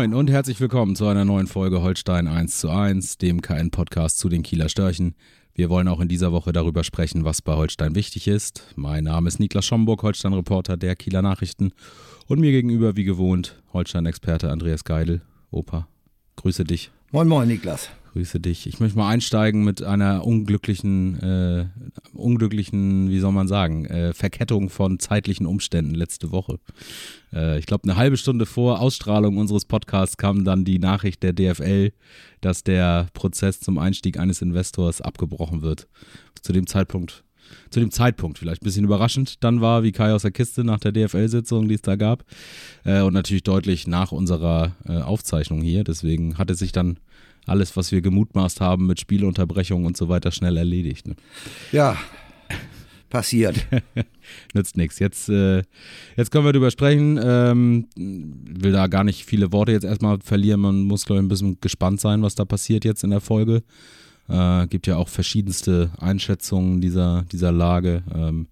Moin und herzlich willkommen zu einer neuen Folge Holstein 1 zu 1, dem KN-Podcast zu den Kieler Störchen. Wir wollen auch in dieser Woche darüber sprechen, was bei Holstein wichtig ist. Mein Name ist Niklas Schomburg, Holstein-Reporter der Kieler Nachrichten. Und mir gegenüber, wie gewohnt, Holstein-Experte Andreas Geidel. Opa, grüße dich. Moin Moin, Niklas. Grüße dich. Ich möchte mal einsteigen mit einer unglücklichen, äh, unglücklichen, wie soll man sagen, äh, Verkettung von zeitlichen Umständen letzte Woche. Äh, ich glaube, eine halbe Stunde vor Ausstrahlung unseres Podcasts kam dann die Nachricht der DFL, dass der Prozess zum Einstieg eines Investors abgebrochen wird. Zu dem Zeitpunkt zu dem Zeitpunkt vielleicht ein bisschen überraschend dann war, wie Kai aus der Kiste nach der DFL-Sitzung, die es da gab. Äh, und natürlich deutlich nach unserer äh, Aufzeichnung hier. Deswegen hat es sich dann alles, was wir gemutmaßt haben mit Spielunterbrechungen und so weiter, schnell erledigt. Ne? Ja, passiert. Nützt nichts. Jetzt, äh, jetzt können wir darüber sprechen. Ähm, will da gar nicht viele Worte jetzt erstmal verlieren. Man muss, glaube ich, ein bisschen gespannt sein, was da passiert jetzt in der Folge. Äh, gibt ja auch verschiedenste Einschätzungen dieser, dieser Lage. Ähm,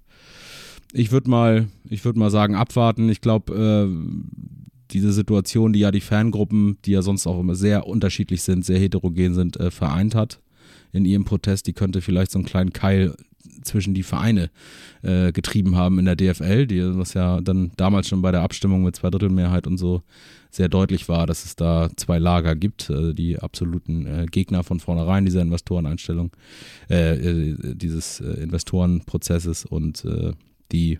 ich würde mal, ich würde mal sagen, abwarten. Ich glaube, äh, diese Situation, die ja die Fangruppen, die ja sonst auch immer sehr unterschiedlich sind, sehr heterogen sind, äh, vereint hat in ihrem Protest, die könnte vielleicht so einen kleinen Keil zwischen die Vereine äh, getrieben haben in der DFL, die, was ja dann damals schon bei der Abstimmung mit Zweidrittelmehrheit und so sehr deutlich war, dass es da zwei Lager gibt, äh, die absoluten äh, Gegner von vornherein dieser Investoreneinstellung, äh, äh, dieses Investorenprozesses und die,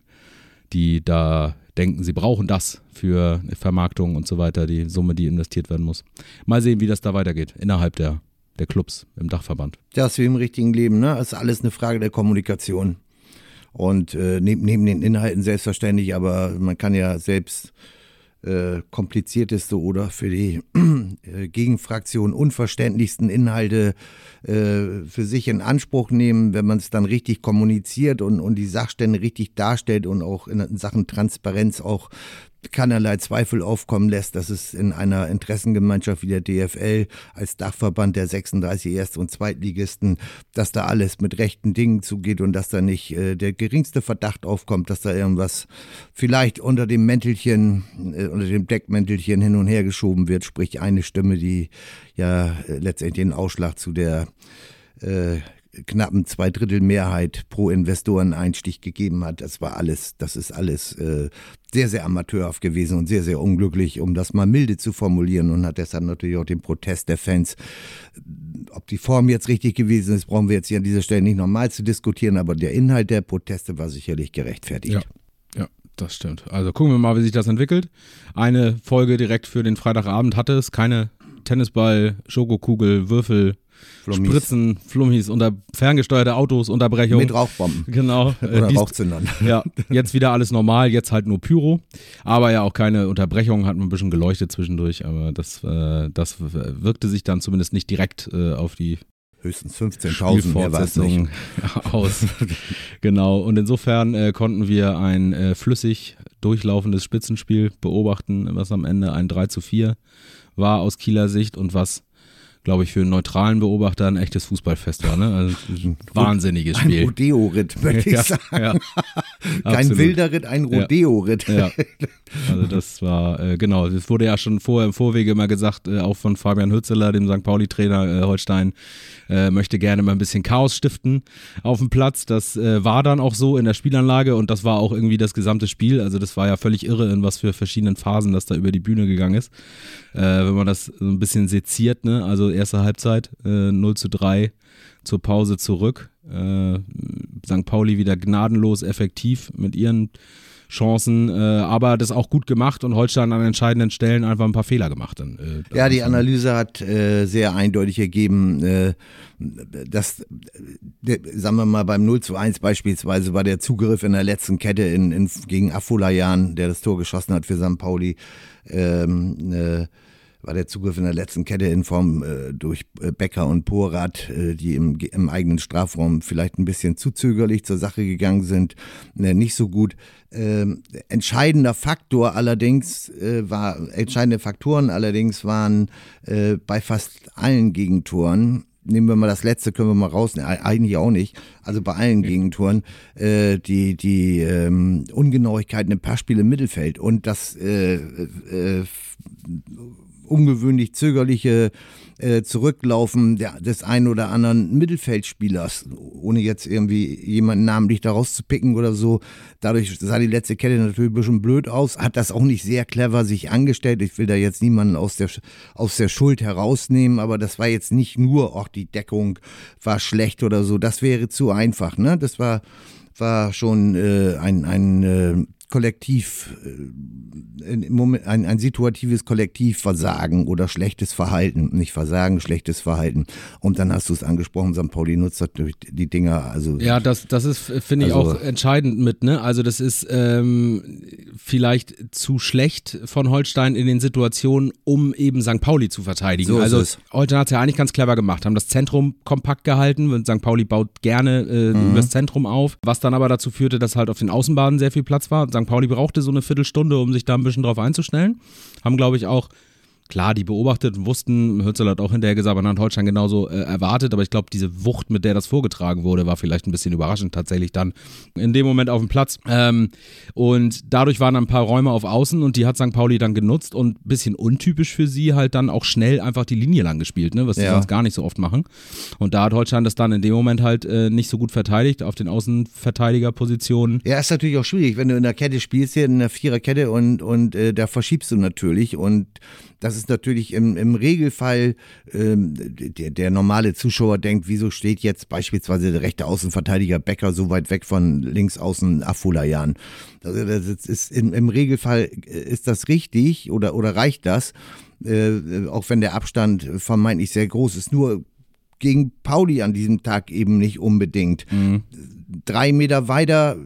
die da denken, sie brauchen das für Vermarktung und so weiter, die Summe, die investiert werden muss. Mal sehen, wie das da weitergeht innerhalb der, der Clubs im Dachverband. Das wie im richtigen Leben, ne? Das ist alles eine Frage der Kommunikation. Und äh, neben, neben den Inhalten selbstverständlich, aber man kann ja selbst äh, komplizierteste oder für die äh, Gegenfraktion unverständlichsten Inhalte äh, für sich in Anspruch nehmen, wenn man es dann richtig kommuniziert und, und die Sachstände richtig darstellt und auch in Sachen Transparenz auch keinerlei Zweifel aufkommen lässt, dass es in einer Interessengemeinschaft wie der DFL als Dachverband der 36 Erst- und Zweitligisten, dass da alles mit rechten Dingen zugeht und dass da nicht äh, der geringste Verdacht aufkommt, dass da irgendwas vielleicht unter dem Mäntelchen, äh, unter dem Deckmäntelchen hin und her geschoben wird, sprich eine Stimme, die ja äh, letztendlich den Ausschlag zu der knappen Zweidrittelmehrheit pro Investoreneinstieg gegeben hat. Das war alles, das ist alles äh, sehr, sehr amateurhaft gewesen und sehr, sehr unglücklich, um das mal milde zu formulieren und hat deshalb natürlich auch den Protest der Fans. Ob die Form jetzt richtig gewesen ist, brauchen wir jetzt hier an dieser Stelle nicht nochmal zu diskutieren, aber der Inhalt der Proteste war sicherlich gerechtfertigt. Ja. ja. Das stimmt. Also gucken wir mal, wie sich das entwickelt. Eine Folge direkt für den Freitagabend hatte es. Keine Tennisball, Schokokugel, Würfel, Flummis. Spritzen, Flummis, unter ferngesteuerte Autos, Unterbrechung. Mit Rauchbomben. Genau. Oder äh, Rauchzündern. Ja, jetzt wieder alles normal, jetzt halt nur Pyro. Aber ja auch keine Unterbrechung, hat man ein bisschen geleuchtet zwischendurch, aber das, äh, das wirkte sich dann zumindest nicht direkt äh, auf die höchstens 15.000 aus. genau. Und insofern äh, konnten wir ein äh, flüssig durchlaufendes Spitzenspiel beobachten, was am Ende ein 3 zu 4 war aus Kieler Sicht und was glaube ich, für einen neutralen Beobachter ein echtes Fußballfest war. Ne? Also ein wahnsinniges Spiel. Ein Rodeo-Ritt, würde ich ja, sagen. Ja, Kein wilder Ritt, ein Rodeo-Ritt. Ja, also das war, äh, genau, es wurde ja schon vorher im Vorwege immer gesagt, äh, auch von Fabian Hützeler, dem St. Pauli-Trainer äh, Holstein, äh, möchte gerne mal ein bisschen Chaos stiften auf dem Platz. Das äh, war dann auch so in der Spielanlage und das war auch irgendwie das gesamte Spiel. Also das war ja völlig irre, in was für verschiedenen Phasen das da über die Bühne gegangen ist. Äh, wenn man das so ein bisschen seziert, ne? also erste Halbzeit äh, 0 zu 3 zur Pause zurück. Äh, St. Pauli wieder gnadenlos effektiv mit ihren Chancen, äh, aber das auch gut gemacht und Holstein an entscheidenden Stellen einfach ein paar Fehler gemacht. Dann, äh, ja, die Analyse hat äh, sehr eindeutig ergeben, äh, dass, äh, sagen wir mal, beim 0 zu 1 beispielsweise war der Zugriff in der letzten Kette in, in, gegen Afolayan, der das Tor geschossen hat für St. Pauli, ähm, äh, war der Zugriff in der letzten Kette in Form äh, durch äh, Becker und Porat, äh, die im, im eigenen Strafraum vielleicht ein bisschen zu zögerlich zur Sache gegangen sind, äh, nicht so gut. Ähm, entscheidender Faktor allerdings äh, war, entscheidende Faktoren allerdings waren äh, bei fast allen Gegentoren nehmen wir mal das letzte, können wir mal rausnehmen. Eigentlich auch nicht. Also bei allen Gegentoren äh, die, die ähm, Ungenauigkeiten im Passspiel im Mittelfeld und das äh, äh, ungewöhnlich zögerliche äh, Zurücklaufen der, des einen oder anderen Mittelfeldspielers, ohne jetzt irgendwie jemanden namentlich daraus zu picken oder so. Dadurch sah die letzte Kette natürlich ein bisschen blöd aus, hat das auch nicht sehr clever sich angestellt. Ich will da jetzt niemanden aus der, aus der Schuld herausnehmen, aber das war jetzt nicht nur, auch die Deckung war schlecht oder so. Das wäre zu einfach, ne? Das war war schon äh, ein, ein äh, Kollektiv, äh, ein, ein situatives Kollektivversagen oder schlechtes Verhalten, nicht Versagen, schlechtes Verhalten. Und dann hast du es angesprochen, St. Pauli nutzt natürlich die Dinger, also. Ja, das, das ist, finde ich, also, auch entscheidend mit, ne? Also das ist ähm, vielleicht zu schlecht von Holstein in den Situationen, um eben St. Pauli zu verteidigen. So also Holstein hat es ja eigentlich ganz clever gemacht, haben das Zentrum kompakt gehalten und St. Pauli baut gerne äh, mhm. das Zentrum auf, was dann aber dazu führte, dass halt auf den Außenbahnen sehr viel Platz war. St. Pauli brauchte so eine Viertelstunde, um sich da ein bisschen drauf einzustellen. Haben, glaube ich, auch klar, die beobachtet und wussten, Hürzel hat auch hinterher gesagt, man hat Holstein genauso äh, erwartet, aber ich glaube, diese Wucht, mit der das vorgetragen wurde, war vielleicht ein bisschen überraschend tatsächlich dann in dem Moment auf dem Platz. Ähm, und dadurch waren ein paar Räume auf Außen und die hat St. Pauli dann genutzt und ein bisschen untypisch für sie halt dann auch schnell einfach die Linie lang gespielt, ne, was sie ja. sonst gar nicht so oft machen. Und da hat Holstein das dann in dem Moment halt äh, nicht so gut verteidigt auf den Außenverteidigerpositionen. Ja, ist natürlich auch schwierig, wenn du in der Kette spielst, hier in der Viererkette und, und äh, da verschiebst du natürlich und das ist natürlich im, im Regelfall, ähm, der, der normale Zuschauer denkt, wieso steht jetzt beispielsweise der rechte Außenverteidiger Becker so weit weg von links außen Afolayan? Also das ist im, im Regelfall ist das richtig oder, oder reicht das? Äh, auch wenn der Abstand vermeintlich sehr groß ist. Nur gegen Pauli an diesem Tag eben nicht unbedingt. Mhm. Drei Meter weiter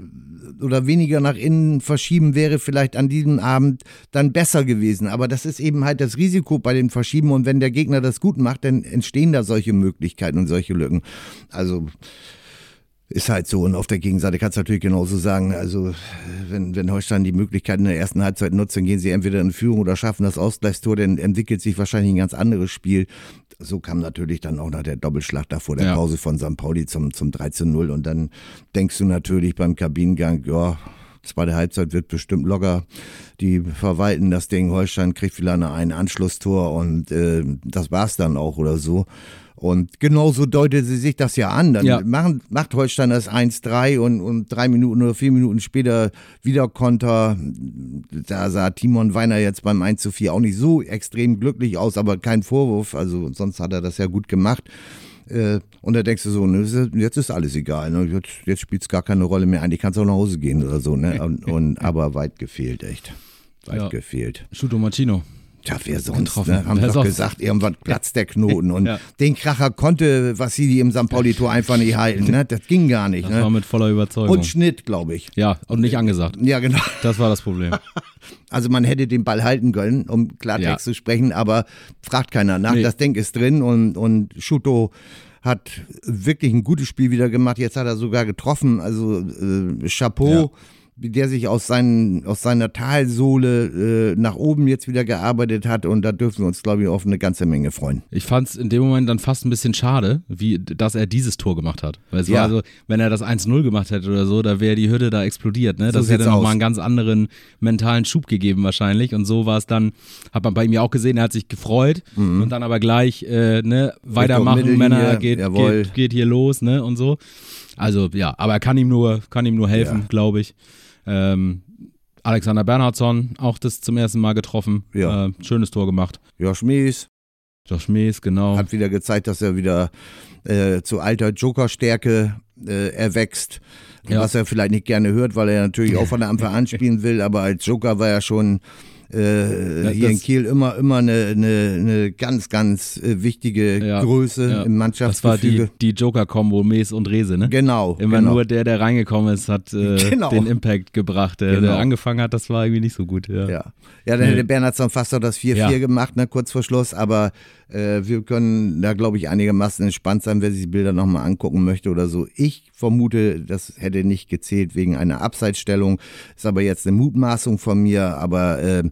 oder weniger nach innen verschieben wäre vielleicht an diesem Abend dann besser gewesen. Aber das ist eben halt das Risiko bei den Verschieben und wenn der Gegner das gut macht, dann entstehen da solche Möglichkeiten und solche Lücken. Also ist halt so. Und auf der Gegenseite kannst du natürlich genauso sagen, also wenn, wenn Holstein die Möglichkeit in der ersten Halbzeit nutzt, dann gehen sie entweder in Führung oder schaffen das Ausgleichstor, dann entwickelt sich wahrscheinlich ein ganz anderes Spiel. So kam natürlich dann auch noch der Doppelschlag da vor der ja. Pause von St. Pauli zum, zum 13-0. Und dann denkst du natürlich beim Kabinengang, ja, zweite Halbzeit wird bestimmt locker. Die verwalten das Ding. Holstein kriegt vielleicht ein Anschlusstor und äh, das war's dann auch oder so. Und genauso deutet sie sich das ja an. Dann ja. Machen, macht Holstein das 1-3 und, und drei Minuten oder vier Minuten später wieder Konter. Da sah Timon Weiner jetzt beim 1 4 auch nicht so extrem glücklich aus, aber kein Vorwurf. Also sonst hat er das ja gut gemacht. Äh, und da denkst du so, ne, jetzt ist alles egal. Ne? Jetzt, jetzt spielt es gar keine Rolle mehr. Eigentlich kannst du auch nach Hause gehen oder so. Ne? Und, und aber weit gefehlt, echt. Weit ja. gefehlt. Schuto Machino. Tja, wer sonst? Ne? Haben wer doch sonst? gesagt, irgendwann platzt der Knoten. Und ja. den Kracher konnte Vassili im St. Pauli-Tor einfach nicht halten. Ne? Das ging gar nicht. Das ne? war mit voller Überzeugung. Und Schnitt, glaube ich. Ja, und nicht angesagt. Ja, genau. Das war das Problem. Also man hätte den Ball halten können, um Klartext ja. zu sprechen, aber fragt keiner nach. Nee. Das Denk ist drin und, und Schuto hat wirklich ein gutes Spiel wieder gemacht. Jetzt hat er sogar getroffen. Also äh, Chapeau. Ja der sich aus, seinen, aus seiner Talsohle äh, nach oben jetzt wieder gearbeitet hat und da dürfen wir uns, glaube ich, auf eine ganze Menge freuen. Ich fand es in dem Moment dann fast ein bisschen schade, wie, dass er dieses Tor gemacht hat. Weil es ja. war also, wenn er das 1-0 gemacht hätte oder so, da wäre die Hütte da explodiert. Ne? Das so hätte nochmal einen ganz anderen mentalen Schub gegeben wahrscheinlich und so war es dann, hat man bei ihm ja auch gesehen, er hat sich gefreut mhm. und dann aber gleich äh, ne, weitermachen, Männer, geht, geht, geht, hier los ne, und so. Also ja, aber er kann ihm nur, kann ihm nur helfen, ja. glaube ich. Ähm, Alexander Bernhardsson, auch das zum ersten Mal getroffen. Ja. Äh, schönes Tor gemacht. Josh Mies. Josh Mies, genau. Hat wieder gezeigt, dass er wieder äh, zu alter Joker-Stärke äh, erwächst. Ja. Was er vielleicht nicht gerne hört, weil er natürlich auch von der Anfang an spielen will, aber als Joker war er schon äh, Ja, hier in Kiel immer, immer eine, eine, eine ganz, ganz äh, wichtige Ja, Größe ja. im Das war die, Mannschaftsgefüge. die Joker-Kombo Mees und Rese, ne? Genau. Immer genau. nur der, der reingekommen ist, hat äh, Genau. den Impact gebracht. Der, Genau. der angefangen hat, das war irgendwie nicht so gut. Ja. Ja, dann Nee. hätte Bernhardsson fast noch das 4-4 Ja. gemacht, ne, kurz vor Schluss, aber äh, wir können da, glaube ich, einigermaßen entspannt sein, wer sich die Bilder nochmal angucken möchte oder so. Ich vermute, das hätte nicht gezählt wegen einer Abseitsstellung, ist aber jetzt eine Mutmaßung von mir, aber äh,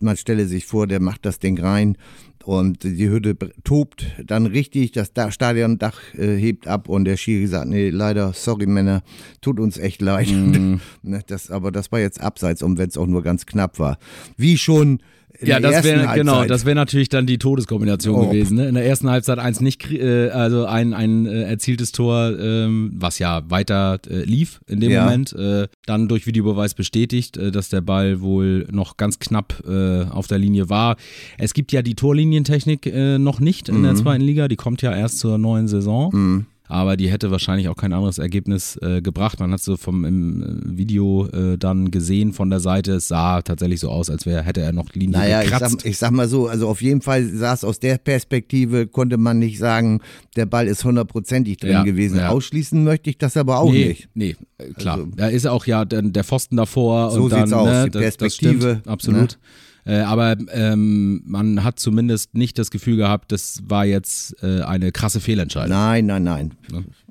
man stelle sich vor, der macht das Ding rein und die Hütte tobt dann richtig, das Da- Stadiondach äh, hebt ab und der Schiri sagt, nee, leider, sorry Männer, tut uns echt leid. Ne, das, aber das war jetzt abseits, und wenn es auch nur ganz knapp war. Wie schon Ja, der das wäre genau, das wäre natürlich dann die Todeskombination Oh. gewesen. Ne? In der ersten Halbzeit eins nicht, äh, also ein, ein äh, erzieltes Tor, ähm, was ja weiter äh, lief in dem Ja. Moment, äh, dann durch Videobeweis bestätigt, äh, dass der Ball wohl noch ganz knapp äh, auf der Linie war. Es gibt ja die Torlinientechnik noch nicht in der Mhm. zweiten Liga, die kommt ja erst zur neuen Saison. Aber die hätte wahrscheinlich auch kein anderes Ergebnis äh, gebracht. Man hat so vom im äh, Video äh, dann gesehen von der Seite, es sah tatsächlich so aus, als wäre hätte er noch Linie Naja, ich gekratzt. sag, ich sag mal so, also auf jeden Fall saß aus der Perspektive, konnte man nicht sagen, der Ball ist hundertprozentig drin Ja, gewesen. ja. Ausschließen möchte ich das aber auch nee, nicht. Nee, klar. Also- da ist auch ja der, der Pfosten davor. So und dann, sieht's aus, ne, die das- das Perspektive, stimmt, absolut. Äh, aber ähm, man hat zumindest nicht das Gefühl gehabt, das war jetzt äh, eine krasse Fehlentscheidung. Nein, nein, nein.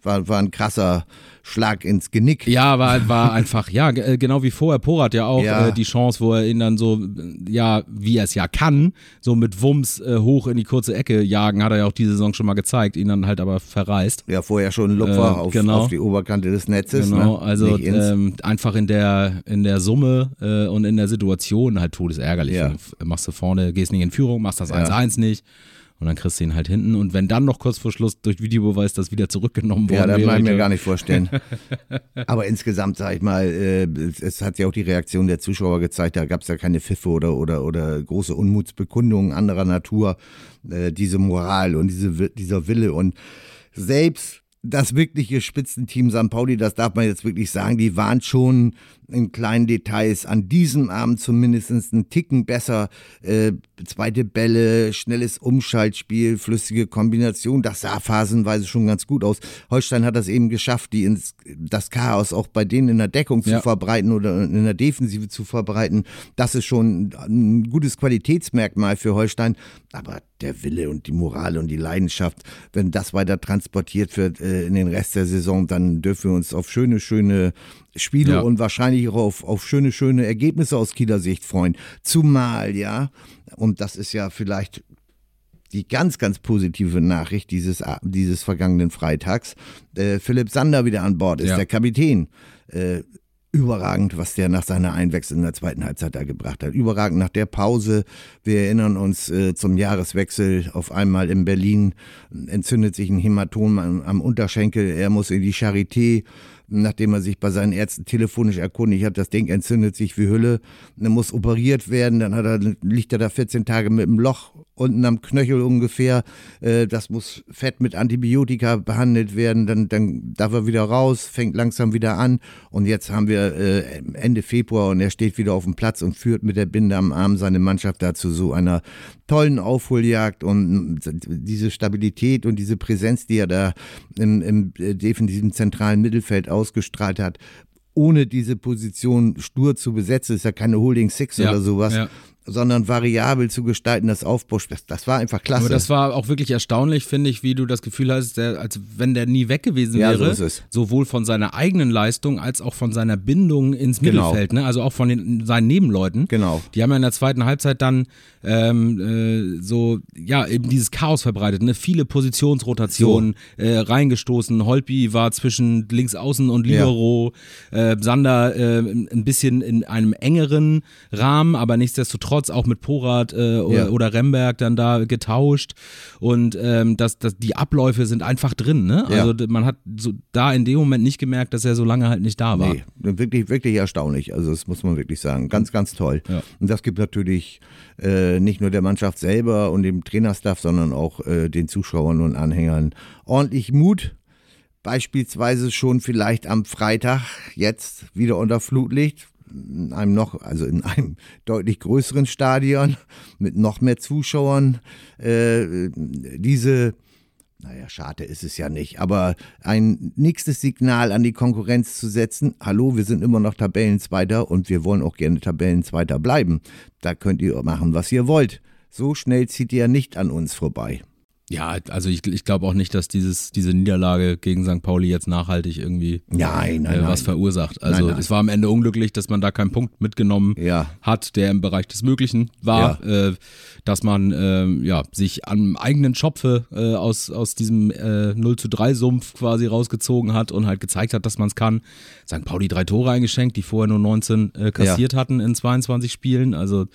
War, war ein krasser Schlag ins Genick. Ja, war, war einfach, ja, äh, genau wie vorher. Porat ja auch Ja. äh, die Chance, wo er ihn dann so, ja, wie er es ja kann, so mit Wumms äh, hoch in die kurze Ecke jagen, hat er ja auch diese Saison schon mal gezeigt, ihn dann halt aber verreist. Ja, vorher schon ein Lupfer Äh, auf, genau. auf die Oberkante des Netzes. Genau, ne? also ähm, einfach in der, in der Summe äh, und in der Situation halt todesärgerlich. Ja. Machst du vorne, gehst nicht in Führung, machst das 1-1 nicht und dann kriegst du ihn halt hinten und wenn dann noch kurz vor Schluss durch Videobeweis das wieder zurückgenommen worden Ja, das kann ich mir gar nicht vorstellen. Aber insgesamt, sag ich mal, äh, es, hat ja auch die Reaktion der Zuschauer gezeigt, da gab es ja keine Pfiffe oder, oder, oder große Unmutsbekundungen anderer Natur. Äh, diese Moral und diese, dieser Wille und selbst das wirkliche Spitzenteam St. Pauli, das darf man jetzt wirklich sagen, die waren schon in kleinen Details an diesem Abend zumindest einen Ticken besser. Äh, zweite Bälle, schnelles Umschaltspiel, flüssige Kombination, das sah phasenweise schon ganz gut aus. Holstein hat das eben geschafft, die ins, das Chaos auch bei denen in der Deckung zu Ja. verbreiten oder in der Defensive zu verbreiten. Das ist schon ein gutes Qualitätsmerkmal für Holstein. Aber der Wille und die Moral und die Leidenschaft, wenn das weiter transportiert wird äh, in den Rest der Saison, dann dürfen wir uns auf schöne, schöne Spiele Ja. und wahrscheinlich auch auf, auf schöne, schöne Ergebnisse aus Kieler Sicht freuen. Zumal, ja, und das ist ja vielleicht die ganz, ganz positive Nachricht dieses, dieses vergangenen Freitags. Äh, Philipp Sander wieder an Bord ist, Ja. der Kapitän. Äh, überragend, was der nach seiner Einwechslung in der zweiten Halbzeit da gebracht hat. Überragend nach der Pause. Wir erinnern uns äh, zum Jahreswechsel auf einmal in Berlin entzündet sich ein Hämatom am, am Unterschenkel. Er muss in die Charité nachdem er sich bei seinen Ärzten telefonisch erkundigt hat, das Ding entzündet sich wie Hülle, er muss operiert werden, dann er, liegt er da 14 Tage mit einem Loch unten am Knöchel ungefähr, äh, das muss fett mit Antibiotika behandelt werden, dann, dann darf er wieder raus, fängt langsam wieder an. Und jetzt haben wir äh, Ende Februar und er steht wieder auf dem Platz und führt mit der Binde am Arm seine Mannschaft dazu so einer tollen Aufholjagd. Und diese Stabilität und diese Präsenz, die er da im, im defensiven zentralen Mittelfeld ausgestrahlt hat, ohne diese Position stur zu besetzen, ist ja keine Holding Six Ja, oder sowas, ja. Sondern variabel zu gestalten, das Aufbauspiel, das, das war einfach klasse. Aber das war auch wirklich erstaunlich, finde ich, wie du das Gefühl hast, der, als wenn der nie weg gewesen Ja, so wäre. es. Sowohl von seiner eigenen Leistung als auch von seiner Bindung ins Genau. Mittelfeld, ne? Also auch von den, seinen Nebenleuten. Genau. Die haben ja in der zweiten Halbzeit dann ähm, äh, so, ja, eben dieses Chaos verbreitet, ne? Viele Positionsrotationen äh, reingestoßen. Holpi war zwischen links außen und Libero, äh, Sander äh, ein bisschen in einem engeren Rahmen, aber nichtsdestotrotz auch mit Porat äh, oder, Ja. oder Remberg dann da getauscht. Und ähm, das, das, die Abläufe sind einfach drin, ne? Ja. Also d- man hat so da in dem Moment nicht gemerkt, dass er so lange halt nicht da war. Nee, wirklich, wirklich erstaunlich. Also das muss man wirklich sagen. Ganz, ganz toll. Ja. Und das gibt natürlich äh, nicht nur der Mannschaft selber und dem Trainerstaff, sondern auch äh, den Zuschauern und Anhängern ordentlich Mut. Beispielsweise schon vielleicht am Freitag, jetzt wieder unter Flutlicht. In einem noch, also in einem deutlich größeren Stadion mit noch mehr Zuschauern äh, diese naja, schade ist es ja nicht, aber ein nächstes Signal an die Konkurrenz zu setzen, hallo, wir sind immer noch Tabellenzweiter und wir wollen auch gerne Tabellenzweiter bleiben. Da könnt ihr machen, was ihr wollt. So schnell zieht ihr nicht an uns vorbei. Ja, also ich, ich glaube auch nicht, dass dieses, diese Niederlage gegen St. Pauli jetzt nachhaltig irgendwie nein, nein, äh, was nein. verursacht. Also es war am Ende unglücklich, dass man da keinen Punkt mitgenommen Ja. hat, der im Bereich des Möglichen war, äh, dass man äh, ja, sich am eigenen Schopfe äh, aus, aus diesem äh, 0 zu 3 Sumpf quasi rausgezogen hat und halt gezeigt hat, dass man es kann. St. Pauli drei Tore eingeschenkt, die vorher nur 19 äh, kassiert hatten in 22 Spielen. Also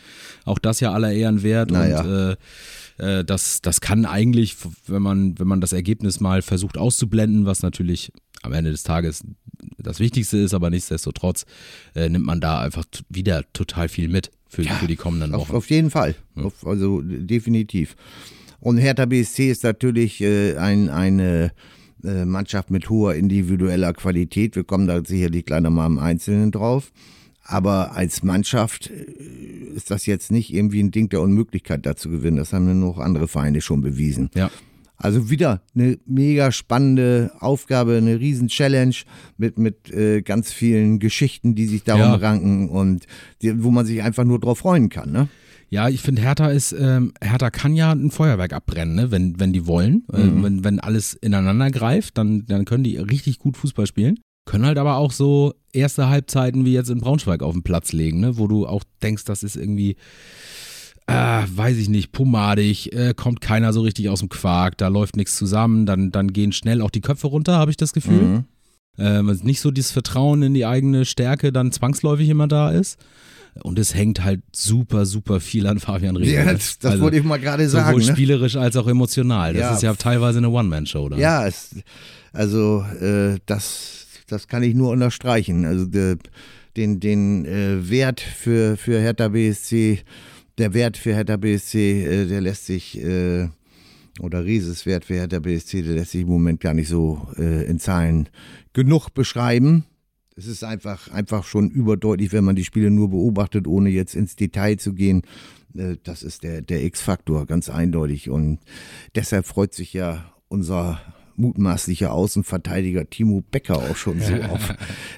auch das ja aller Ehren wert. Naja. Und äh, das, das kann eigentlich, wenn man, wenn man das Ergebnis mal versucht auszublenden, was natürlich am Ende des Tages das Wichtigste ist, aber nichtsdestotrotz äh, nimmt man da einfach wieder total viel mit für, für die kommenden Auf, Wochen. auf jeden Fall. Auf, also definitiv. Und Hertha BSC ist natürlich äh, ein, eine äh, Mannschaft mit hoher individueller Qualität. Wir kommen da sicherlich gleich nochmal im Einzelnen drauf. Aber als Mannschaft äh, ist das jetzt nicht irgendwie ein Ding der Unmöglichkeit, da zu gewinnen. Das haben ja noch andere Vereine schon bewiesen. Ja. Also wieder eine mega spannende Aufgabe, eine riesen Challenge mit, mit äh, ganz vielen Geschichten, die sich darum Ja. ranken und die, wo man sich einfach nur drauf freuen kann. Ne? Ja, ich finde, Hertha ist, ähm, Hertha kann ja ein Feuerwerk abbrennen, ne? wenn, wenn die wollen. Äh, wenn, wenn alles ineinander greift, dann, dann können die richtig gut Fußball spielen. Können halt aber auch so erste Halbzeiten wie jetzt in Braunschweig auf den Platz legen, ne? wo du auch denkst, das ist irgendwie, äh, weiß ich nicht, pomadig, äh, kommt keiner so richtig aus dem Quark, da läuft nichts zusammen, dann, dann gehen schnell auch die Köpfe runter, habe ich das Gefühl. Mhm. Ähm, nicht so dieses Vertrauen in die eigene Stärke dann zwangsläufig immer da ist. Und es hängt halt super, super viel an Fabian Rehl. Ja, das, das Also wollte ich mal gerade sagen. Sowohl Ne? spielerisch als auch emotional. Das Ja. ist ja teilweise eine One-Man-Show. dann. Ja, es, also äh, das, das kann ich nur unterstreichen. Also de, den, den äh, Wert für, für Hertha BSC, der Wert für Hertha BSC, äh, der lässt sich, äh, oder Rieses Wert für Hertha BSC, der lässt sich im Moment gar nicht so äh, in Zahlen genug beschreiben. Es ist einfach, einfach schon überdeutlich, wenn man die Spiele nur beobachtet, ohne jetzt ins Detail zu gehen. Äh, Das ist der, der X-Faktor, ganz eindeutig. Und deshalb freut sich ja unser mutmaßlicher Außenverteidiger Timo Becker auch schon so auf.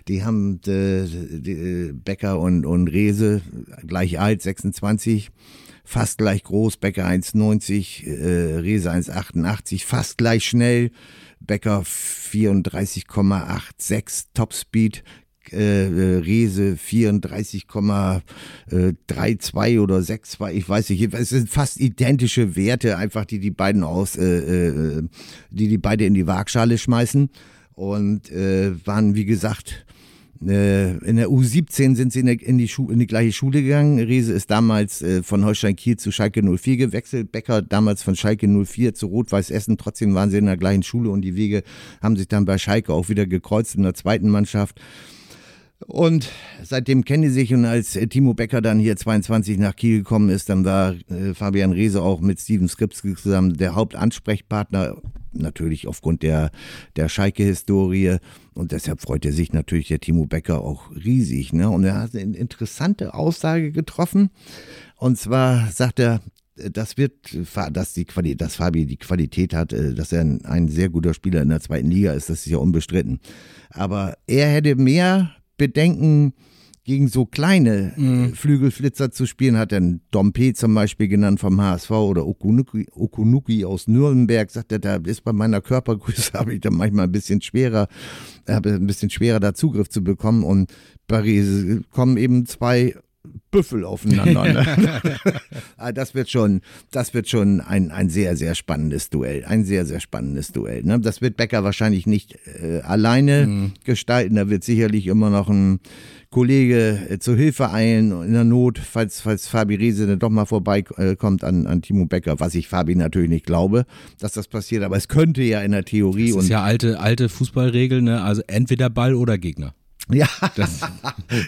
Die haben äh, die, Becker und, und Rehse gleich alt, 26, fast gleich groß, Becker 1,90, äh, Rehse 1,88, fast gleich schnell. Becker 34,86 Topspeed, äh, Rese 34,32 oder 6,2, ich weiß nicht, es sind fast identische Werte, einfach die die beiden aus, äh, äh, die die beide in die Waagschale schmeißen und äh, waren wie gesagt äh, in der U17 sind sie in, der, in, die Schu in die gleiche Schule gegangen. Rese ist damals äh, von Holstein Kiel zu Schalke 04 gewechselt. Becker damals von Schalke 04 zu Rot-Weiß Essen. Trotzdem waren sie in der gleichen Schule und die Wege haben sich dann bei Schalke auch wieder gekreuzt in der zweiten Mannschaft. Und seitdem kennen die sich und als äh, Timo Becker dann hier 22 nach Kiel gekommen ist, dann war äh, Fabian Reese auch mit Steven Skripski zusammen der Hauptansprechpartner, natürlich aufgrund der, der Schalke-Historie. Und deshalb freut er sich natürlich der Timo Becker auch riesig. Ne? Und er hat eine interessante Aussage getroffen. Und zwar sagt er, äh, das wird, dass, die Quali dass Fabi die Qualität hat, dass er ein sehr guter Spieler in der zweiten Liga ist, das ist ja unbestritten. Aber er hätte mehr Bedenken, gegen so kleine äh, Flügelflitzer zu spielen, hat dann Dompe zum Beispiel genannt vom HSV oder Okunuki, Okunuki aus Nürnberg, sagt er, da ist bei meiner Körpergröße, habe ich dann manchmal ein bisschen schwerer, habe ein bisschen schwerer da Zugriff zu bekommen. Und bei Riese kommen eben zwei Büffel aufeinander. Ne? Ah, das wird schon, das wird schon ein, ein sehr, sehr spannendes Duell. Ein sehr, sehr spannendes Duell. Ne? Das wird Becker wahrscheinlich nicht äh, alleine gestalten. Da wird sicherlich immer noch ein Kollege äh, zur Hilfe eilen in der Not, falls, falls Fabi Riese dann doch mal vorbeikommt an, an Timo Becker, was ich Fabi natürlich nicht glaube, dass das passiert, aber es könnte ja in der Theorie Das ist ja alte, alte Fußballregel, ne? Also entweder Ball oder Gegner. Ja, das,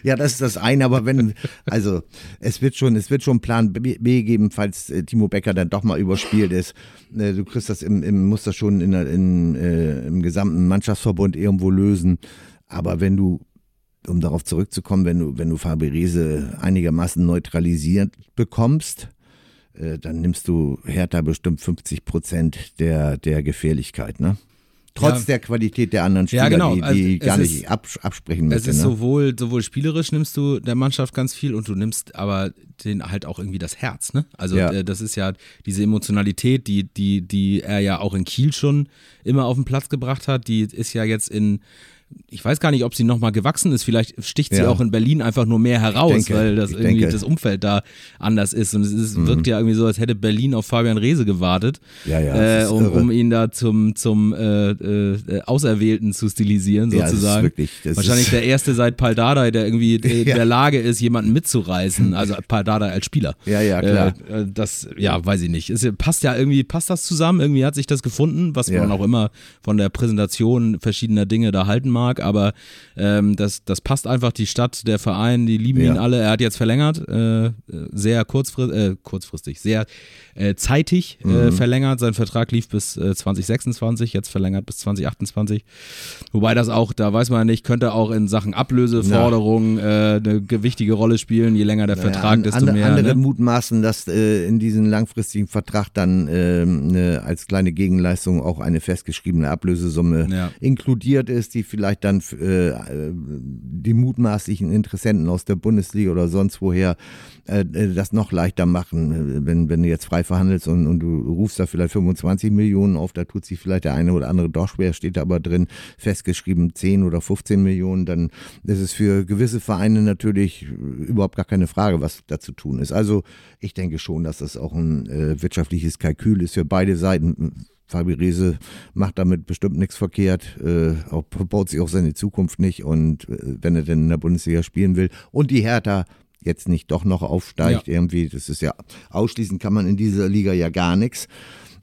ja, das ist das eine, aber wenn, also es wird schon, es wird schon Plan B, geben, falls äh, Timo Becker dann doch mal überspielt ist. Äh, du kriegst das im, im musst das schon in, in, äh, im gesamten Mannschaftsverbund irgendwo lösen. Aber wenn du um darauf zurückzukommen, wenn du, wenn du Fabi Riese einigermaßen neutralisiert bekommst, äh, dann nimmst du Hertha bestimmt 50 Prozent der, der Gefährlichkeit, ne? Trotz Ja. der Qualität der anderen Spieler, Ja, genau. die, Also die es gar ist- nicht abs absprechen Es möchte. ist Ne? sowohl, sowohl spielerisch nimmst du der Mannschaft ganz viel und du nimmst aber den halt auch irgendwie das Herz, ne? Also Ja. äh, das ist ja diese Emotionalität, die, die, die er ja auch in Kiel schon immer auf den Platz gebracht hat, die ist ja jetzt in ich weiß gar nicht, ob sie nochmal gewachsen ist. Vielleicht sticht sie Ja. auch in Berlin einfach nur mehr heraus, denke, weil das irgendwie denke. Mhm. das Umfeld da anders ist. Und es ist, wirkt ja irgendwie so, als hätte Berlin auf Fabian Reese gewartet, Ja, ja, äh, um, um ihn da zum, zum äh, äh, Auserwählten zu stilisieren, Ja, das ist sozusagen. wirklich- Wahrscheinlich der erste seit Paldada, der irgendwie in der Lage ist, jemanden mitzureißen. Also Paldada als Spieler. Ja, ja, klar. Äh, äh, das, ja, weiß ich nicht. Es passt ja irgendwie, passt das zusammen? Irgendwie hat sich das gefunden, was man auch immer von der Präsentation verschiedener Dinge da halten mag. Aber ähm, das, das passt einfach. Die Stadt, der Verein, die lieben Ja. ihn alle. Er hat jetzt verlängert, äh, sehr kurzfristig, äh, kurzfristig, sehr äh, zeitig Mhm. äh, verlängert. Sein Vertrag lief bis äh, 2026, jetzt verlängert bis 2028. Wobei das auch, da weiß man ja nicht, könnte auch in Sachen Ablöseforderungen äh, eine gewichtige Rolle spielen. Je länger der Naja, Vertrag, an- desto andere, mehr. Andere ne? mutmaßen, dass äh, in diesem langfristigen Vertrag dann ähm, ne, als kleine Gegenleistung auch eine festgeschriebene Ablösesumme Ja. inkludiert ist, die vielleicht dann äh, äh, die mutmaßlichen Interessenten aus der Bundesliga oder sonst woher äh, äh, das noch leichter machen. Äh, Wenn, wenn du jetzt frei verhandelst und, und du rufst da vielleicht 25 Millionen auf, da tut sich vielleicht der eine oder andere doch schwer, steht da aber drin, festgeschrieben 10 oder 15 Millionen, dann ist es für gewisse Vereine natürlich überhaupt gar keine Frage, was da zu tun ist. Also ich denke schon, dass das auch ein äh, wirtschaftliches Kalkül ist für beide Seiten. Fabi Riese macht damit bestimmt nichts verkehrt, äh, auch, baut sich auch seine Zukunft nicht und äh, wenn er denn in der Bundesliga spielen will und die Hertha jetzt nicht doch noch aufsteigt, irgendwie, das ist ja, ausschließen kann man in dieser Liga ja gar nichts,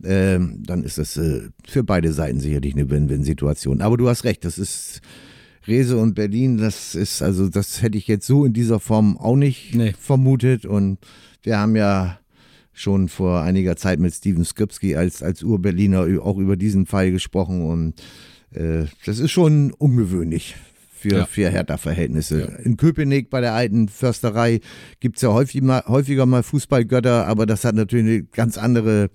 ähm, dann ist das äh, für beide Seiten sicherlich eine Win-Win-Situation. Aber du hast recht, das ist Rese und Berlin, das ist, also das hätte ich jetzt so in dieser Form auch nicht Nee. vermutet und wir haben ja schon vor einiger Zeit mit Steven Skripski als, als Ur-Berliner auch über diesen Fall gesprochen und äh, das ist schon ungewöhnlich für, Ja. für Hertha-Verhältnisse. In Köpenick bei der alten Försterei gibt's ja häufig mal, häufiger mal Fußballgötter, aber das hat natürlich eine ganz andere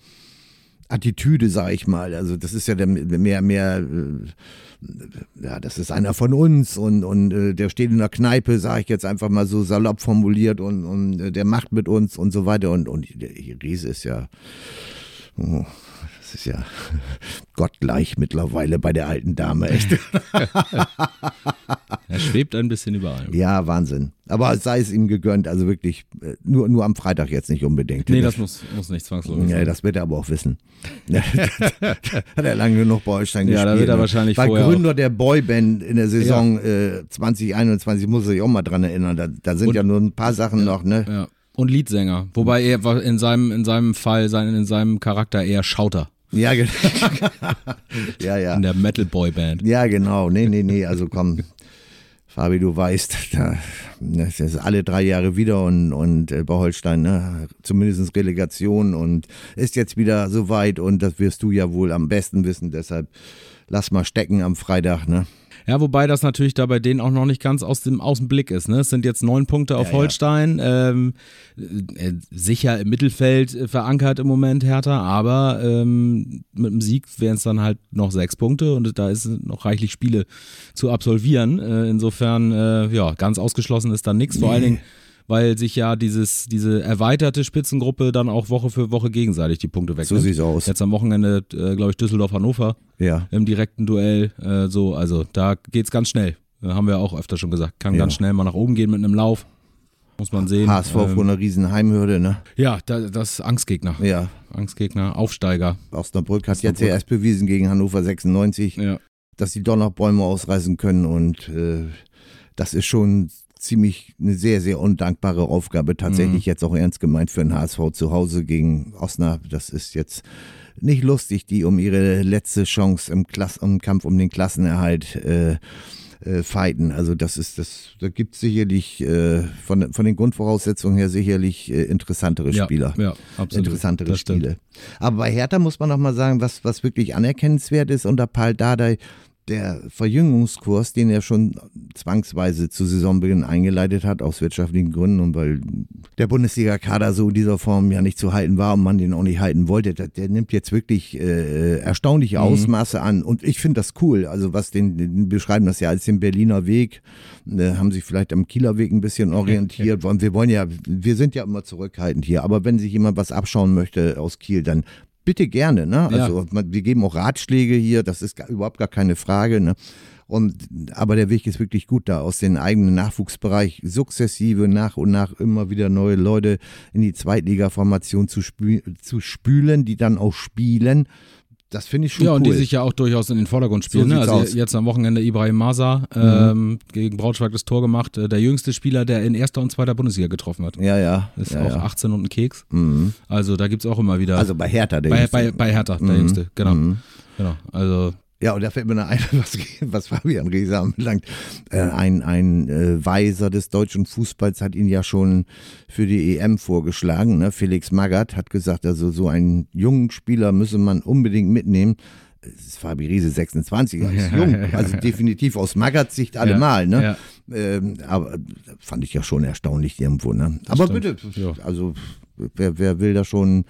Attitüde, sag ich mal. Also das ist ja der, mehr, mehr, äh, ja, das ist einer von uns und, und äh, der steht in der Kneipe, sage ich jetzt einfach mal so salopp formuliert und, und äh, der macht mit uns und so weiter. Und, und Riese ist ja, oh, ist ja gottgleich mittlerweile bei der alten Dame, echt. Er schwebt ein bisschen überall. ja, Wahnsinn. Aber sei es ihm gegönnt, also wirklich, äh, nur, nur am Freitag jetzt nicht unbedingt. Nee, das muss, muss nicht zwangsläufig Ja, sein. das wird er aber auch wissen. Hat er lange genug bei Holstein Ja, gespielt. da wird er ne? wahrscheinlich War Gründer der Boyband in der Saison äh, 2021, muss ich auch mal dran erinnern. Da, da sind Und- ja nur ein paar Sachen noch, ne? Ja. Und Liedsänger. Wobei er in seinem, in seinem Fall, in seinem Charakter eher Schauter Ja, genau. ja, ja. in der Metal Boy Band. Ja, genau. Nee, nee, nee, also komm. Fabi, du weißt, da, das ist alle drei Jahre wieder und, und äh, bei Holstein, ne, zumindest Relegation und ist jetzt wieder soweit und das wirst du ja wohl am besten wissen, deshalb lass mal stecken am Freitag, ne? Ja, wobei das natürlich da bei denen auch noch nicht ganz aus dem, aus dem Blick ist. Ne? Es sind jetzt neun Punkte auf Ja, ja. Holstein, ähm, äh, sicher im Mittelfeld äh, verankert im Moment Hertha, aber ähm, mit dem Sieg wären es dann halt noch sechs Punkte und da ist noch reichlich Spiele zu absolvieren. Äh, insofern, äh, ja, ganz ausgeschlossen ist dann nichts. Vor allen Dingen, weil sich ja dieses, diese erweiterte Spitzengruppe dann auch Woche für Woche gegenseitig die Punkte wegnimmt. So sieht's aus. Jetzt am Wochenende, äh, glaube ich, Düsseldorf-Hannover Ja. im direkten Duell. Äh, so, also da geht's ganz schnell. Äh, haben wir auch öfter schon gesagt. Kann Ja. ganz schnell mal nach oben gehen mit einem Lauf. Muss man sehen. HSV vor ähm, einer riesen Heimhürde, ne? ja, da, das ist Angstgegner. Ja. Angstgegner, Aufsteiger. Osnabrück hat jetzt Osnabrück. ja erst bewiesen gegen Hannover 96, Ja. dass sie doch noch Bäume ausreißen können und äh, das ist schon ziemlich eine sehr, sehr undankbare Aufgabe. Tatsächlich jetzt auch ernst gemeint für den HSV zu Hause gegen Osnabrück. Das ist jetzt nicht lustig, die um ihre letzte Chance im, Klass im Kampf um den Klassenerhalt äh, äh, fighten. Also das ist das, da gibt es sicherlich äh, von, von den Grundvoraussetzungen her sicherlich äh, interessantere Ja, Spieler ja, absolut. interessantere Das stimmt. Spiele. Aber bei Hertha muss man noch mal sagen, was, was wirklich anerkennenswert ist unter Paul Dardai, der Verjüngungskurs, den er schon zwangsweise zu Saisonbeginn eingeleitet hat, aus wirtschaftlichen Gründen und weil der Bundesliga-Kader so in dieser Form ja nicht zu halten war und man den auch nicht halten wollte, der, der nimmt jetzt wirklich äh, erstaunliche Ausmaße an. Und ich finde das cool. Also was den, den beschreiben das ja als den Berliner Weg, äh, haben sich vielleicht am Kieler Weg ein bisschen orientiert. Und wir wollen ja, wir sind ja immer zurückhaltend hier, aber wenn sich jemand was abschauen möchte aus Kiel, dann bitte gerne. Ne? Also ja. wir geben auch Ratschläge hier, das ist gar, überhaupt gar keine Frage. Ne? Und, aber der Weg ist wirklich gut da, aus dem eigenen Nachwuchsbereich sukzessive nach und nach immer wieder neue Leute in die Zweitliga-Formation zu, spü zu spülen, die dann auch spielen. Das finde ich schon Ja, cool. und die sich ja auch durchaus in den Vordergrund spielen. So ne? Also aus. jetzt am Wochenende Ibrahim Masa ähm, gegen Braunschweig das Tor gemacht. Äh, Der jüngste Spieler, der in erster und zweiter Bundesliga getroffen hat. ja, ja. Ist ja, auch ja. 18 und ein Keks. Mhm. Also da gibt es auch immer wieder. Also bei Hertha, der bei, Jüngste. bei, bei Hertha, der Mhm. Jüngste, genau. Mhm. genau. Also Ja, und da fällt mir noch ein, was, was Fabian Reese anbelangt. Äh, ein ein äh, Weiser des deutschen Fußballs hat ihn ja schon für die EM vorgeschlagen. Ne? Felix Magath hat gesagt, also so einen jungen Spieler müsse man unbedingt mitnehmen. Es ist Fabi Riese 26, er ist Ja, jung. ja, ja. Also definitiv aus Magaths Sicht allemal. Ne? ja. Ähm, aber fand ich ja schon erstaunlich irgendwo. Ne? Aber stimmt. bitte, Ja. also wer, wer will da schon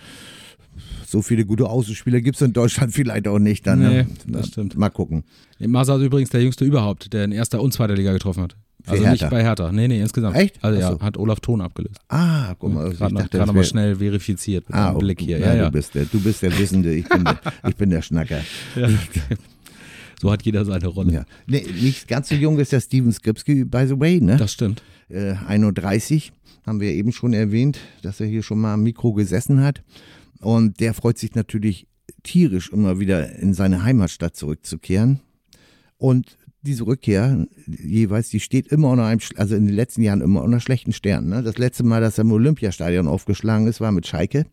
so viele gute Außenspieler gibt es in Deutschland vielleicht auch nicht. Dann, ne? Nee, das stimmt. Mal gucken. Masa ist übrigens der jüngste überhaupt, der in erster und zweiter Liga getroffen hat. Also Hertha. nicht bei Hertha. Nee, nee, insgesamt. Echt? Also ja, hat Olaf Thon abgelöst. Ah, guck mal, ich noch, dachte, gerade das noch mal wär- schnell verifiziert mit Ah, dem Blick hier. Ja, Ja, ja. Du, bist der, du bist der Wissende, ich bin der, ich bin der Schnacker. So hat jeder seine Rolle. Ja. Nee, nicht ganz so jung ist der Steven Skripski, by the way, ne? Das stimmt. Äh, 31, haben wir eben schon erwähnt, dass er hier schon mal am Mikro gesessen hat. Und der freut sich natürlich tierisch, immer wieder in seine Heimatstadt zurückzukehren. Und diese Rückkehr jeweils, die steht immer unter einem, also in den letzten Jahren immer unter schlechten Sternen. Ne? Das letzte Mal, dass er im Olympiastadion aufgeschlagen ist, war mit Schalke.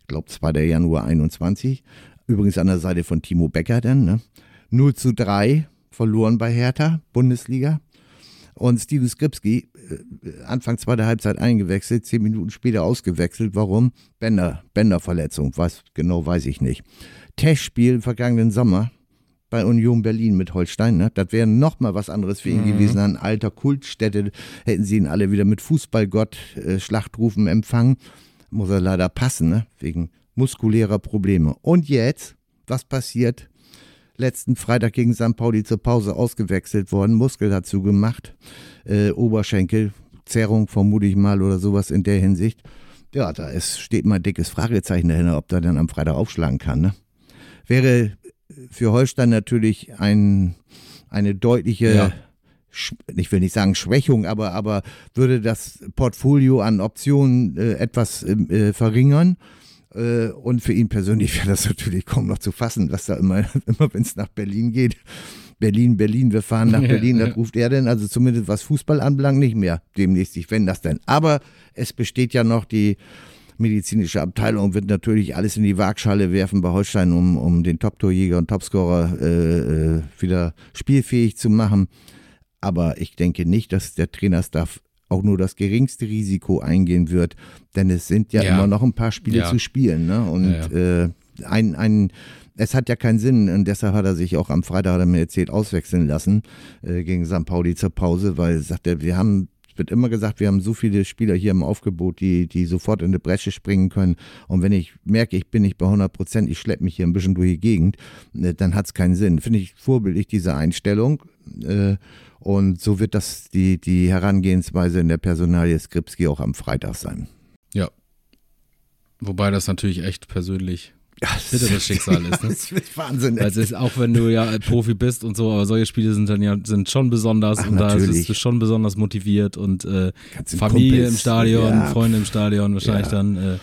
Ich glaube, es war der Januar 21. Übrigens an der Seite von Timo Becker dann. Ne? 0 zu 3 verloren bei Hertha, Bundesliga. Und Steven Skripski, äh, Anfang zweiter Halbzeit eingewechselt, zehn Minuten später ausgewechselt. Warum? Bänder, Bänderverletzung. Was genau weiß ich nicht. Testspiel im vergangenen Sommer bei Union Berlin mit Holstein. Ne? Das wäre noch mal was anderes für ihn gewesen. An alter Kultstätte hätten sie ihn alle wieder mit Fußballgott äh, Schlachtrufen empfangen. Muss er leider passen, ne? wegen muskulärer Probleme. Und jetzt, was passiert? Letzten Freitag gegen St. Pauli zur Pause ausgewechselt worden, Muskel dazu gemacht, äh, Oberschenkel, Zerrung vermute ich mal oder sowas in der Hinsicht. Ja, da ist, steht mal ein dickes Fragezeichen dahinter, ob der dann am Freitag aufschlagen kann. Ne? Wäre für Holstein natürlich ein, eine deutliche, Ja. Ich will nicht sagen Schwächung, aber, aber würde das Portfolio an Optionen äh, etwas äh, verringern. Äh, und für ihn persönlich wäre das natürlich kaum noch zu fassen, was da immer, immer wenn es nach Berlin geht. Berlin, Berlin, wir fahren nach Ja, Berlin, das ja. ruft er denn, also zumindest was Fußball anbelangt, nicht mehr demnächst, ich wenn das denn. Aber es besteht ja noch die medizinische Abteilung, wird natürlich alles in die Waagschale werfen bei Holstein, um, um den Top-Torjäger und Topscorer äh, äh, wieder spielfähig zu machen. Aber ich denke nicht, dass der Trainerstaff auch nur das geringste Risiko eingehen wird, denn es sind ja, Ja. immer noch ein paar Spiele Ja. zu spielen. Ne? Und Ja, Äh, ein, ein, es hat ja keinen Sinn und deshalb hat er sich auch am Freitag, hat er mir erzählt, auswechseln lassen äh, gegen St. Pauli zur Pause, weil er sagt er, wir haben es wird immer gesagt, wir haben so viele Spieler hier im Aufgebot, die, die sofort in eine Bresche springen können. Und wenn ich merke, ich bin nicht bei 100 Prozent, ich schleppe mich hier ein bisschen durch die Gegend, äh, dann hat es keinen Sinn. Finde ich vorbildlich, diese Einstellung. Und so wird das die, die Herangehensweise in der Personalie Skripski auch am Freitag sein. Ja. Wobei das natürlich echt persönlich bitteres Schicksal ist. Ne? Das ist Wahnsinn. Also es ist auch wenn du ja Profi bist und so, aber solche Spiele sind dann ja sind schon besonders Ach, und da natürlich. bist du schon besonders motiviert und äh, Familie Kumpels, im Stadion, ja. Freunde im Stadion wahrscheinlich Ja. dann. Äh,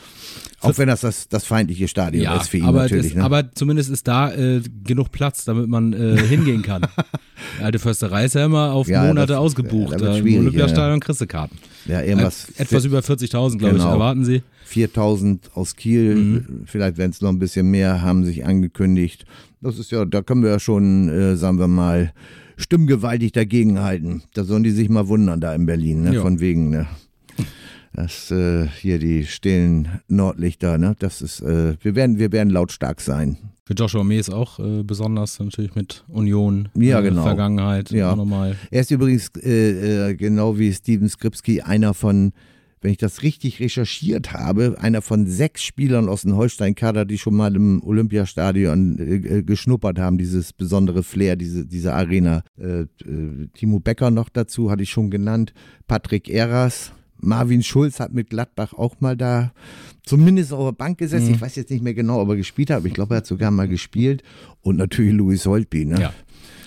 Auch wenn das das, das feindliche Stadion ja, ist für ihn aber, natürlich. das, ne? aber zumindest ist da äh, genug Platz, damit man äh, hingehen kann. Alte Försterei ist ja immer auf Ja, Monate das- ausgebucht. ja, da da Im Olympiastadion kriegst du Karten. ja, irgendwas. Äh, etwas über 40.000, glaube ich, Genau. erwarten sie. 4000 aus Kiel, Mhm. vielleicht werden es noch ein bisschen mehr, haben sich angekündigt. Das ist ja, da können wir ja schon, äh, sagen wir mal, stimmgewaltig dagegenhalten. Da sollen die sich mal wundern da in Berlin, ne? Ja. von wegen, ne? Das äh, hier die stillen Nordlichter, ne? Das ist, äh, wir werden, wir werden lautstark sein. Für Joshua Mees auch äh, besonders natürlich mit Union, Ja, äh, genau. Vergangenheit, Ja. nochmal. Er ist übrigens äh, äh, genau wie Steven Skripski einer von, wenn ich das richtig recherchiert habe, einer von sechs Spielern aus dem Holstein-Kader, die schon mal im Olympiastadion äh, geschnuppert haben, dieses besondere Flair, diese, diese Arena. Äh, äh, Timo Becker noch dazu, hatte ich schon genannt. Patrick Eras. Marvin Schulz hat mit Gladbach auch mal da zumindest auf der Bank gesessen. Ich weiß jetzt nicht mehr genau, ob er gespielt hat, aber ich glaube, er hat sogar mal gespielt. Und natürlich Louis Holtby, ne? Ja.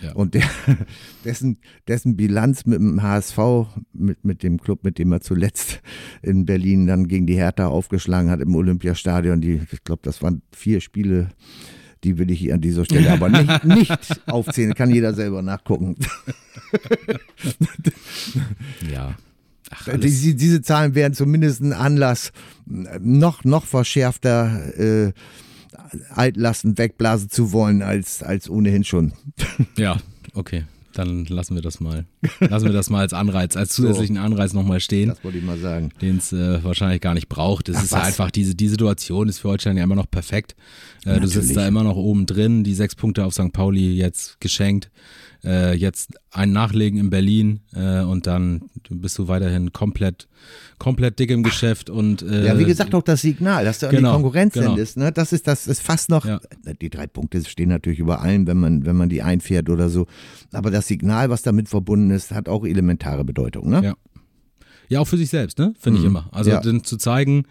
Ja. Und der, dessen, dessen Bilanz mit dem HSV, mit, mit dem Club, mit dem er zuletzt in Berlin dann gegen die Hertha aufgeschlagen hat im Olympiastadion, die, ich glaube, das waren vier Spiele, die will ich hier an dieser Stelle aber nicht, nicht aufzählen, kann jeder selber nachgucken. Ja. Ach, Äh, Diese, diese Zahlen wären zumindest ein Anlass, noch, noch verschärfter äh, Altlasten wegblasen zu wollen, als, als ohnehin schon. ja, okay. Dann lassen wir das mal. Lassen wir das mal als Anreiz, als zusätzlichen Anreiz nochmal stehen. Das wollte ich mal sagen. den es äh, wahrscheinlich gar nicht braucht. Es Ach, ist ja was? einfach, diese, die Situation ist für Holstein ja immer noch perfekt. Äh, du sitzt da immer noch oben drin, die sechs Punkte auf St. Pauli jetzt geschenkt. Äh, jetzt ein Nachlegen in Berlin äh, und dann bist du weiterhin komplett, komplett dick im Geschäft und äh, Ja, wie gesagt, auch das Signal, dass du an genau, die Konkurrenz genau. sendest. Ne? Das ist das ist fast noch. Ja. Die drei Punkte stehen natürlich über allem, wenn man wenn man die einfährt oder so. Aber das Signal, was damit verbunden ist, hat auch elementare Bedeutung. Ne? Ja. Ja, auch für sich selbst, ne? Finde ich immer. Also Mhm. Ja. zu zeigen,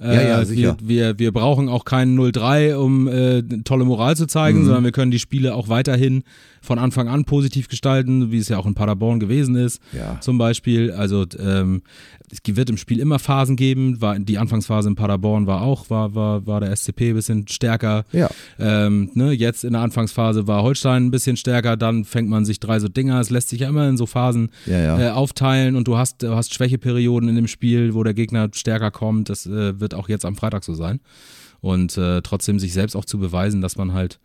äh, Ja, ja, wir, wir, wir brauchen auch keinen 0-3, um äh, tolle Moral zu zeigen, Mhm. sondern wir können die Spiele auch weiterhin von Anfang an positiv gestalten, wie es ja auch in Paderborn gewesen ist. Ja. Zum Beispiel. Also ähm, es wird im Spiel immer Phasen geben. War, die Anfangsphase in Paderborn war auch, war, war, war der SCP ein bisschen stärker. Ja. Ähm, ne, jetzt in der Anfangsphase war Holstein ein bisschen stärker, dann fängt man sich drei so Dinger. Es lässt sich ja immer in so Phasen Ja, ja. Äh, aufteilen und du hast, du hast Schwächeperioden in dem Spiel, wo der Gegner stärker kommt. Das äh, wird auch jetzt am Freitag so sein. Und äh, trotzdem sich selbst auch zu beweisen, dass man halt,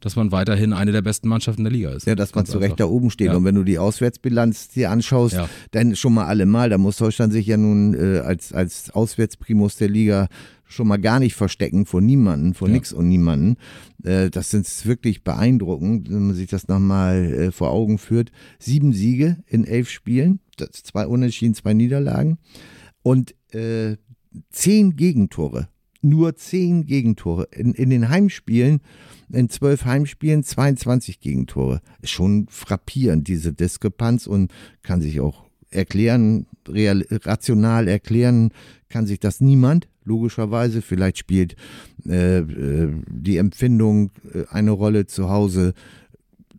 dass man weiterhin eine der besten Mannschaften der Liga ist. Ja, dass man Ganz zu Recht da oben steht. Ja. Und wenn du die Auswärtsbilanz dir anschaust, Ja. dann schon mal allemal, da muss Deutschland sich ja nun äh, als, als Auswärtsprimus der Liga schon mal gar nicht verstecken vor niemanden, vor Ja. nix und niemanden. Äh, das ist wirklich beeindruckend, wenn man sich das nochmal äh, vor Augen führt. Sieben Siege in elf Spielen, zwei Unentschieden, zwei Niederlagen und äh, zehn Gegentore. Nur zehn Gegentore. In, in den Heimspielen, in zwölf Heimspielen, 22 Gegentore. Ist schon frappierend, diese Diskrepanz und kann sich auch erklären, real, rational erklären, kann sich das niemand, logischerweise. Vielleicht spielt äh, äh, die Empfindung äh, eine Rolle zu Hause,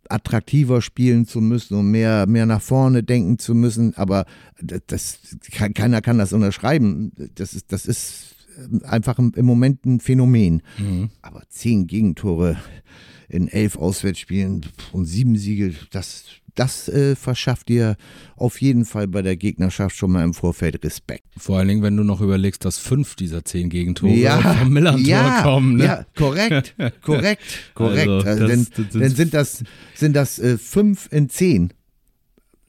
attraktiver spielen zu müssen und mehr, mehr nach vorne denken zu müssen. Aber das, das ke- keiner kann das unterschreiben. Das ist, das ist einfach im, im Moment ein Phänomen. Aber zehn Gegentore in elf Auswärtsspielen und sieben Siege, das, das äh, verschafft dir auf jeden Fall bei der Gegnerschaft schon mal im Vorfeld Respekt. Vor allen Dingen, wenn du noch überlegst, dass fünf dieser zehn Gegentore Ja, vom Millantor ja, kommen. Ne? ja, korrekt, korrekt, korrekt. Also, Also, das- dann, das- dann sind das, sind das äh, fünf in zehn.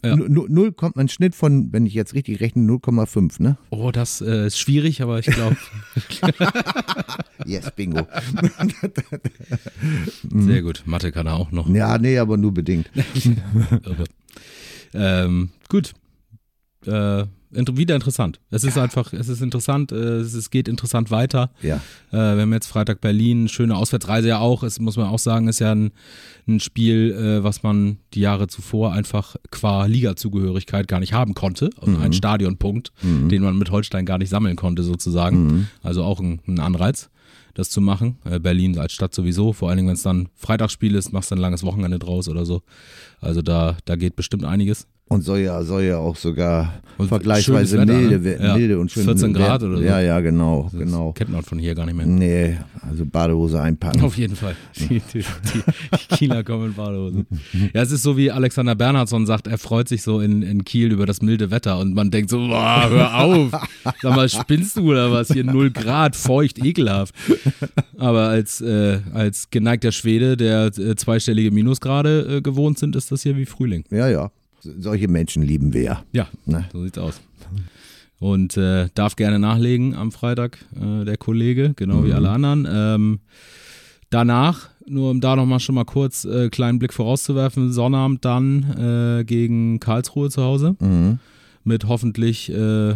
Ja. Nu- nu- Null kommt ein Schnitt von, wenn ich jetzt richtig rechne, 0,5, ne? Oh, das äh, ist schwierig, aber ich glaube, Yes, bingo. sehr gut. Mathe kann er auch noch. ja, nee, aber nur bedingt. Irre. ähm, gut. Äh, wieder interessant. Es ist einfach, es ist interessant, äh, es, es geht interessant weiter. Ja. Äh, wir haben jetzt Freitag Berlin, schöne Auswärtsreise ja auch. Es muss man auch sagen, ist ja ein, ein Spiel, äh, was man die Jahre zuvor einfach qua Liga-Zugehörigkeit gar nicht haben konnte. Und ein Stadionpunkt, den man mit Holstein gar nicht sammeln konnte, sozusagen. Also auch ein, ein Anreiz, das zu machen. Äh, Berlin als Stadt sowieso, vor allen Dingen, wenn es dann Freitagsspiel ist, machst du ein langes Wochenende draus oder so. Also da, da geht bestimmt einiges. Und soll ja, soll ja auch sogar Und vergleichsweise Wetter, milde, ne? Ja. milde und schön 14 Grad oder so. Ja, ja, genau, Das genau. kennt man von hier gar nicht mehr. Nee, also Badehose einpacken. Auf jeden Fall. Die, die, die, die Kieler kommen in Badehose. Ja, es ist so wie Alexander Bernhardsson sagt, er freut sich so in, in Kiel über das milde Wetter und man denkt so, boah, hör auf. Sag mal, spinnst du oder was? Hier 0 Grad, feucht, ekelhaft. Aber als, äh, als geneigter Schwede, der äh, zweistellige Minusgrade äh, gewohnt sind, ist das hier wie Frühling. Ja, ja. So- Solche Menschen lieben wir ja. Ja, Ne? so sieht's aus. Und äh, darf gerne nachlegen am Freitag, äh, der Kollege, genau wie alle anderen. Ähm, danach nur um da nochmal schon mal kurz äh, kleinen Blick vorauszuwerfen, Sonnabend dann äh, gegen Karlsruhe zu Hause Mhm. mit hoffentlich äh,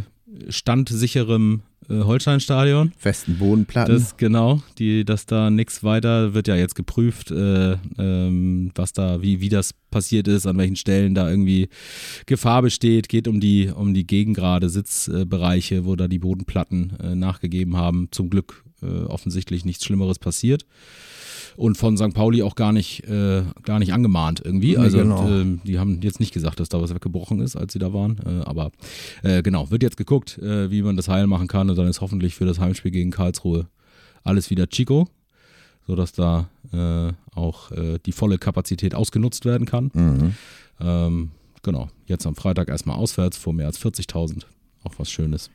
standsicherem Holsteinstadion. Festen Bodenplatten. Das genau, die, dass da nichts weiter wird ja jetzt geprüft, äh, ähm, was da, wie, wie das passiert ist, an welchen Stellen da irgendwie Gefahr besteht, geht um die, um die gegengrade Sitzbereiche, wo da die Bodenplatten äh, nachgegeben haben. Zum Glück äh, offensichtlich nichts Schlimmeres passiert. Und von St. Pauli auch gar nicht, äh, gar nicht angemahnt irgendwie. Also genau. ähm, die haben jetzt nicht gesagt, dass da was weggebrochen ist, als sie da waren. Äh, aber äh, genau, wird jetzt geguckt, äh, wie man das heil machen kann. Und dann ist hoffentlich für das Heimspiel gegen Karlsruhe alles wieder Chico, sodass da äh, auch äh, die volle Kapazität ausgenutzt werden kann. Mhm. Ähm, genau, jetzt am Freitag erstmal auswärts vor mehr als 40.000. Auch was Schönes.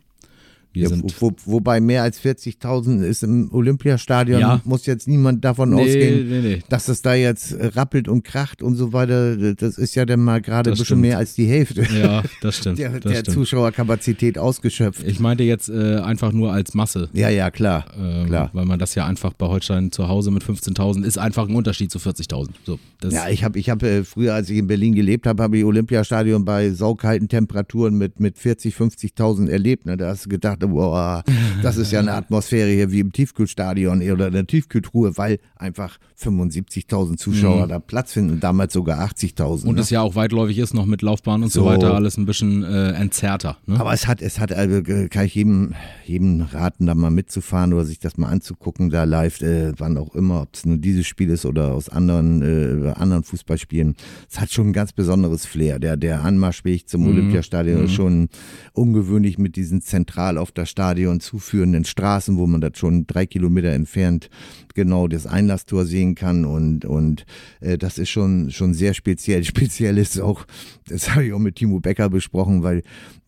Wir Ja, sind wo, wobei mehr als 40.000 ist im Olympiastadion, Ja. muss jetzt niemand davon nee, ausgehen, nee, nee. dass es da jetzt rappelt und kracht und so weiter. Das ist ja dann mal gerade ein bisschen stimmt. mehr als die Hälfte Ja, das stimmt. der, das der stimmt. Zuschauerkapazität ausgeschöpft. Ich meinte jetzt äh, einfach nur als Masse. Ja, ja, klar. Ähm, Klar. Weil man das ja einfach bei Holstein zu Hause mit 15.000 ist einfach ein Unterschied zu 40.000. So, Ja, ich habe ich hab, äh, früher, als ich in Berlin gelebt habe, habe ich Olympiastadion bei saukalten Temperaturen mit, mit 40, 50.000 erlebt. Ne? Da hast du gedacht, boah, das ist ja eine Atmosphäre hier wie im Tiefkühlstadion oder in der Tiefkühltruhe, weil einfach 75.000 Zuschauer da Platz finden, damals sogar 80.000. Mhm. und ne? es ja auch weitläufig ist, noch mit Laufbahn und so, So. weiter, alles ein bisschen äh, entzerrter. Ne? Aber es hat, es hat, also äh, kann ich jedem, jedem raten, da mal mitzufahren oder sich das mal anzugucken, da live, äh, wann auch immer, ob es nur dieses Spiel ist oder aus anderen, äh, anderen Fußballspielen. Es hat schon ein ganz besonderes Flair. Der, der Anmarschweg zum Olympiastadion ist schon ungewöhnlich mit diesen zentral auf das Stadion zuführenden Straßen, wo man das schon drei Kilometer entfernt genau das Einlasstor sehen kann und, und äh, das ist schon, schon sehr speziell. Speziell ist auch, das habe ich auch mit Timo Becker besprochen, weil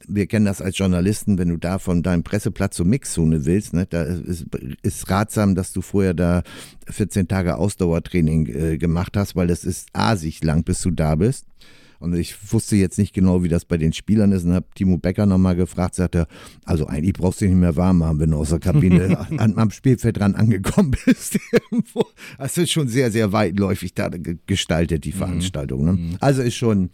wir kennen das als Journalisten, wenn du da von deinem Presseplatz zur Mixzone willst, ne, da ist, ist ratsam, dass du vorher da 14 Tage Ausdauertraining äh, gemacht hast, weil das ist asig lang, bis du da bist. Und ich wusste jetzt nicht genau, wie das bei den Spielern ist und habe Timo Becker nochmal gefragt, sagt er, also eigentlich brauchst du dich nicht mehr warm machen, wenn du aus der Kabine an, am Spielfeld dran angekommen bist. Das ist schon sehr, sehr weitläufig da ge- gestaltet, die Veranstaltung. Ne? Also ist schon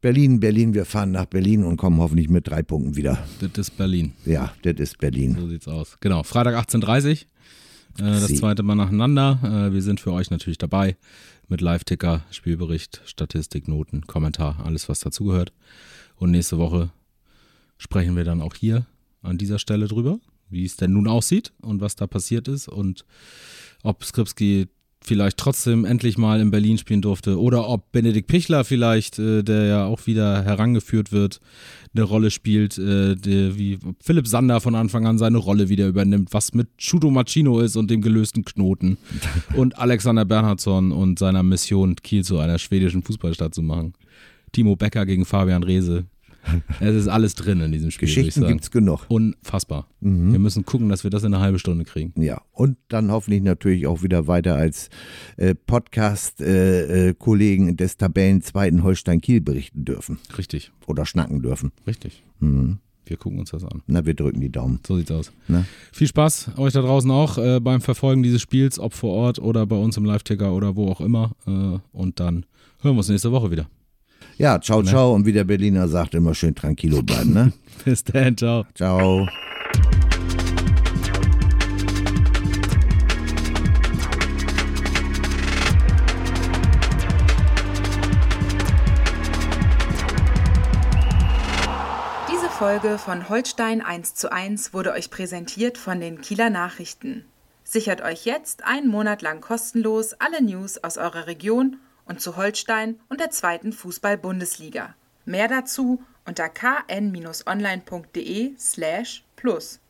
Berlin, Berlin, wir fahren nach Berlin und kommen hoffentlich mit drei Punkten wieder. Das ist Berlin. Ja, das ist Berlin. So sieht's aus. Genau, Freitag 18.30 Äh, das zweite Mal nacheinander. Äh, wir sind für euch natürlich dabei mit Live-Ticker, Spielbericht, Statistik, Noten, Kommentar, alles was dazugehört. Und nächste Woche sprechen wir dann auch hier an dieser Stelle drüber, wie es denn nun aussieht und was da passiert ist und ob Skripski vielleicht trotzdem endlich mal in Berlin spielen durfte oder ob Benedikt Pichler vielleicht, äh, der ja auch wieder herangeführt wird, eine Rolle spielt, äh, der, wie Philipp Sander von Anfang an seine Rolle wieder übernimmt, was mit Shuto Machino ist und dem gelösten Knoten und Alexander Bernhardsson und seiner Mission, Kiel zu einer schwedischen Fußballstadt zu machen. Timo Becker gegen Fabian Reese. Es ist alles drin in diesem Spiel, Geschichten sagen. gibt's genug. Unfassbar. Mhm. Wir müssen gucken, dass wir das in einer halben Stunde kriegen. Ja, und dann hoffentlich natürlich auch wieder weiter als äh, Podcast-Kollegen des Tabellen zweiten Holstein-Kiel berichten dürfen Richtig, oder schnacken dürfen. richtig. Mhm. Wir gucken uns das an. Na, wir drücken die Daumen. So sieht's aus. Ne? Viel Spaß euch da draußen auch äh, beim Verfolgen dieses Spiels, ob vor Ort oder bei uns im Live-Ticker oder wo auch immer. Äh, und dann hören wir uns nächste Woche wieder. Ja, ciao, Ne? ciao. Und wie der Berliner sagt, immer schön tranquilo bleiben. Ne? Bis dann, ciao. ciao. Diese Folge von Holstein 1 zu 1 wurde euch präsentiert von den Kieler Nachrichten. Sichert euch jetzt einen Monat lang kostenlos alle News aus eurer Region und zu Holstein und der zweiten Fußball-Bundesliga. Mehr dazu unter kn-online.de slash plus.